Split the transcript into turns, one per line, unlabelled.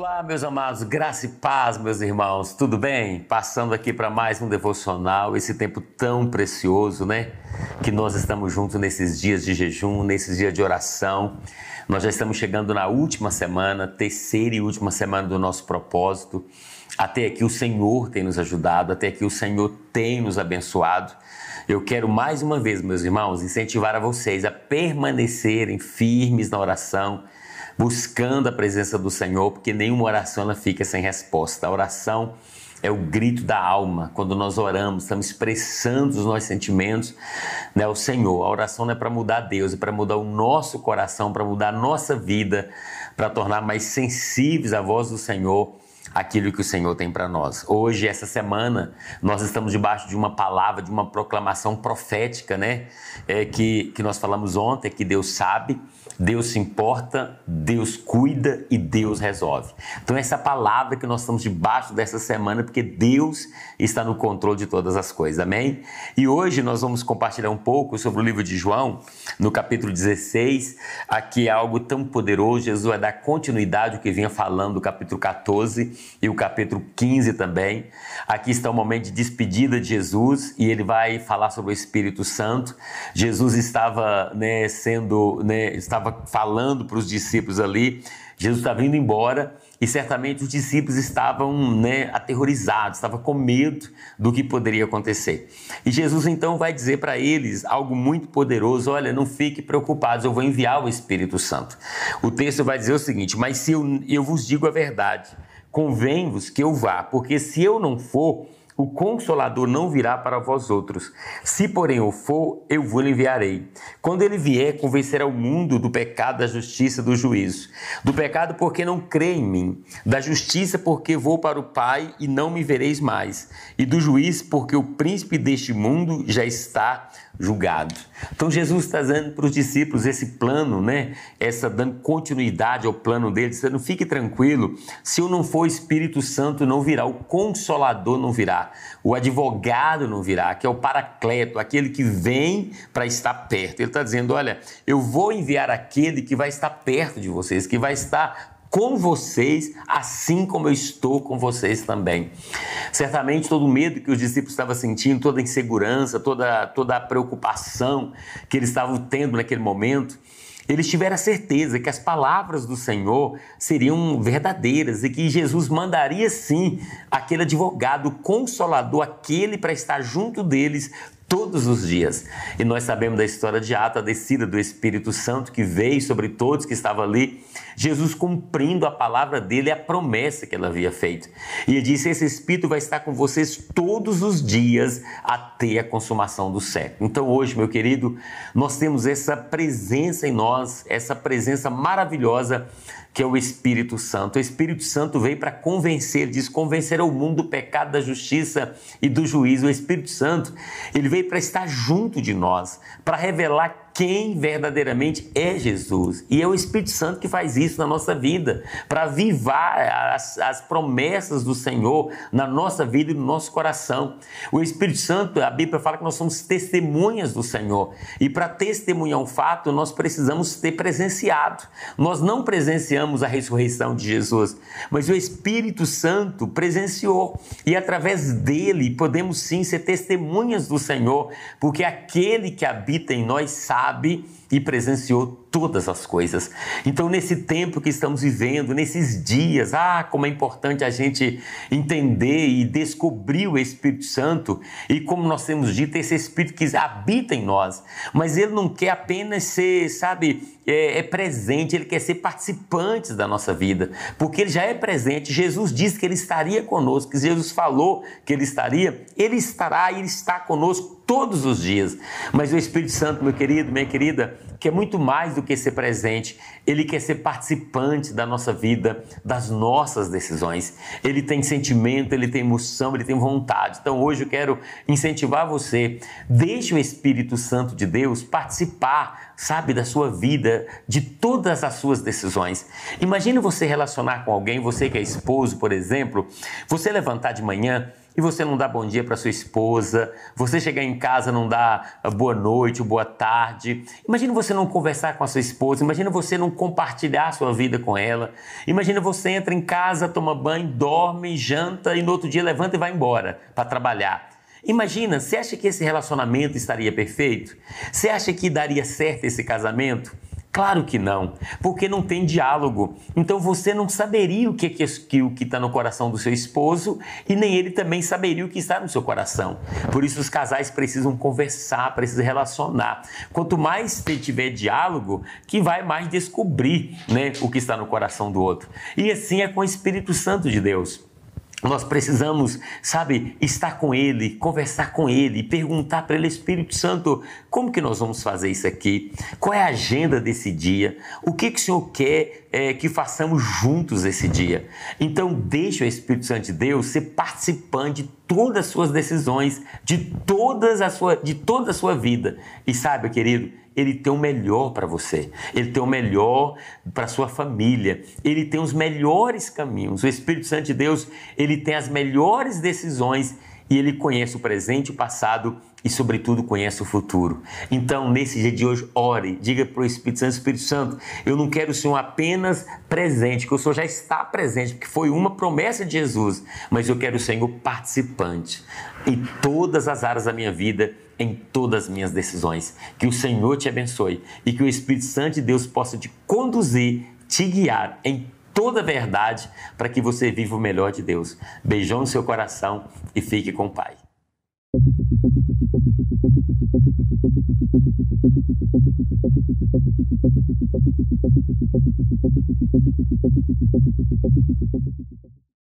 Olá, meus amados, graça e paz, meus irmãos, tudo bem? Passando aqui para mais um devocional, esse tempo tão precioso, né? Que nós estamos juntos nesses dias de jejum, nesses dias de oração. Nós já estamos chegando na última semana, terceira e última semana do nosso propósito. Até aqui o Senhor tem nos ajudado, até aqui o Senhor tem nos abençoado. Eu quero mais uma vez, meus irmãos, incentivar a vocês a permanecerem firmes na oração buscando a presença do Senhor, porque nenhuma oração ela fica sem resposta. A oração é o grito da alma. Quando nós oramos, estamos expressando os nossos sentimentos né, ao Senhor. A oração não é para mudar Deus, é para mudar o nosso coração, para mudar a nossa vida, para tornar mais sensíveis à voz do Senhor aquilo que o Senhor tem para nós. Hoje, essa semana, nós estamos debaixo de uma palavra, de uma proclamação profética, né? É, que, que nós falamos ontem, que Deus sabe, Deus se importa, Deus cuida e Deus resolve. Então, essa palavra que nós estamos debaixo dessa semana, porque Deus está no controle de todas as coisas, amém? E hoje nós vamos compartilhar um pouco sobre o livro de João, no capítulo 16. Aqui é algo tão poderoso, Jesus vai dar continuidade ao que vinha falando do capítulo 14 e o capítulo 15 também. Aqui está o momento de despedida de Jesus e ele vai falar sobre o Espírito Santo. Jesus estava né, sendo, né, estava falando para os discípulos ali. Jesus estava indo embora e certamente os discípulos estavam né, aterrorizados, estavam com medo do que poderia acontecer. E Jesus então vai dizer para eles algo muito poderoso: olha, não fiquem preocupados, eu vou enviar o Espírito Santo. O texto vai dizer o seguinte: mas se eu, eu vos digo a verdade convém-vos que eu vá, porque se eu não for, o Consolador não virá para vós outros. Se, porém, eu for, eu vos enviarei. Quando ele vier, convencerá o mundo do pecado, da justiça, do juízo. Do pecado, porque não crê em mim. Da justiça, porque vou para o Pai e não me vereis mais. E do juízo, porque o príncipe deste mundo já está julgado. Então Jesus está dando para os discípulos esse plano, né? Essa dando continuidade ao plano deles, dizendo: fique tranquilo, se eu não for Espírito Santo, não virá, o Consolador não virá, o advogado não virá, que é o Paracleto, aquele que vem para estar perto. Ele está dizendo: olha, eu vou enviar aquele que vai estar perto de vocês, que vai estar com vocês, assim como eu estou com vocês também. Certamente todo o medo que os discípulos estavam sentindo, toda a insegurança, toda, toda a preocupação que eles estavam tendo naquele momento, eles tiveram a certeza que as palavras do Senhor seriam verdadeiras e que Jesus mandaria sim aquele advogado consolador, aquele para estar junto deles todos os dias. E nós sabemos da história de Atos, a descida do Espírito Santo que veio sobre todos que estavam ali, Jesus cumprindo a palavra dele, a promessa que ele havia feito. E ele disse: Esse Espírito vai estar com vocês todos os dias até a consumação do século. Então, hoje, meu querido, nós temos essa presença em nós, essa presença maravilhosa que é o Espírito Santo. O Espírito Santo veio para convencer, diz, convencer o mundo do pecado, da justiça e do juízo. O Espírito Santo, ele veio para estar junto de nós, para revelar quem verdadeiramente é Jesus. E é o Espírito Santo que faz isso na nossa vida, para avivar as, as, promessas do Senhor na nossa vida e no nosso coração. O Espírito Santo, a Bíblia fala que nós somos testemunhas do Senhor. E para testemunhar um fato, nós precisamos ter presenciado. Nós não presenciamos a ressurreição de Jesus, mas o Espírito Santo presenciou. E através dele podemos sim ser testemunhas do Senhor, porque aquele que habita em nós sabe sabe e presenciou todas as coisas. Então, nesse tempo que estamos vivendo, nesses dias, ah, como é importante a gente entender e descobrir o Espírito Santo e como nós temos dito, esse Espírito que habita em nós. Mas ele não quer apenas ser, sabe, é, é presente, ele quer ser participante da nossa vida, porque ele já é presente. Jesus disse que ele estaria conosco, que Jesus falou que ele estaria, ele estará e ele está conosco todos os dias. Mas o Espírito Santo, meu querido, minha querida, quer muito mais do que ser presente, ele quer ser participante da nossa vida, das nossas decisões. Ele tem sentimento, ele tem emoção, ele tem vontade. Então hoje eu quero incentivar você, deixe o Espírito Santo de Deus participar, sabe, da sua vida, de todas as suas decisões. Imagine você relacionar com alguém, você que é esposo, por exemplo, você levantar de manhã e você não dá bom dia para sua esposa, você chegar em casa não dá ah, boa noite, boa tarde. Imagina você não conversar com a sua esposa, imagina você não compartilhar a sua vida com ela. Imagina você entra em casa, toma banho, dorme, janta e no outro dia levanta e vai embora para trabalhar. Imagina, você acha que esse relacionamento estaria perfeito? Você acha que daria certo esse casamento? Claro que não, porque não tem diálogo. Então você não saberia o que é que, o que está no coração do seu esposo e nem ele também saberia o que está no seu coração. Por isso os casais precisam conversar, precisam relacionar. Quanto mais tiver diálogo, que vai mais descobrir, né, o que está no coração do outro. E assim é com o Espírito Santo de Deus. Nós precisamos, sabe, estar com Ele, conversar com Ele, perguntar para Ele, Espírito Santo, como que nós vamos fazer isso aqui? Qual é a agenda desse dia? O que, que o Senhor quer é, que façamos juntos esse dia? Então, deixe o Espírito Santo de Deus ser participante de todas as suas decisões, de, todas a sua, de toda a sua vida. E sabe, querido, ele tem o melhor para você, ele tem o melhor para sua família, ele tem os melhores caminhos. O Espírito Santo de Deus, ele tem as melhores decisões e ele conhece o presente, o passado e, sobretudo, conhece o futuro. Então, nesse dia de hoje, ore, diga para o Espírito Santo: Espírito Santo, eu não quero o Senhor apenas presente, que o Senhor já está presente, porque foi uma promessa de Jesus, mas eu quero o Senhor participante em todas as áreas da minha vida em todas as minhas decisões. Que o Senhor te abençoe e que o Espírito Santo de Deus possa te conduzir, te guiar em toda a verdade para que você viva o melhor de Deus. Beijão no seu coração e fique com o Pai.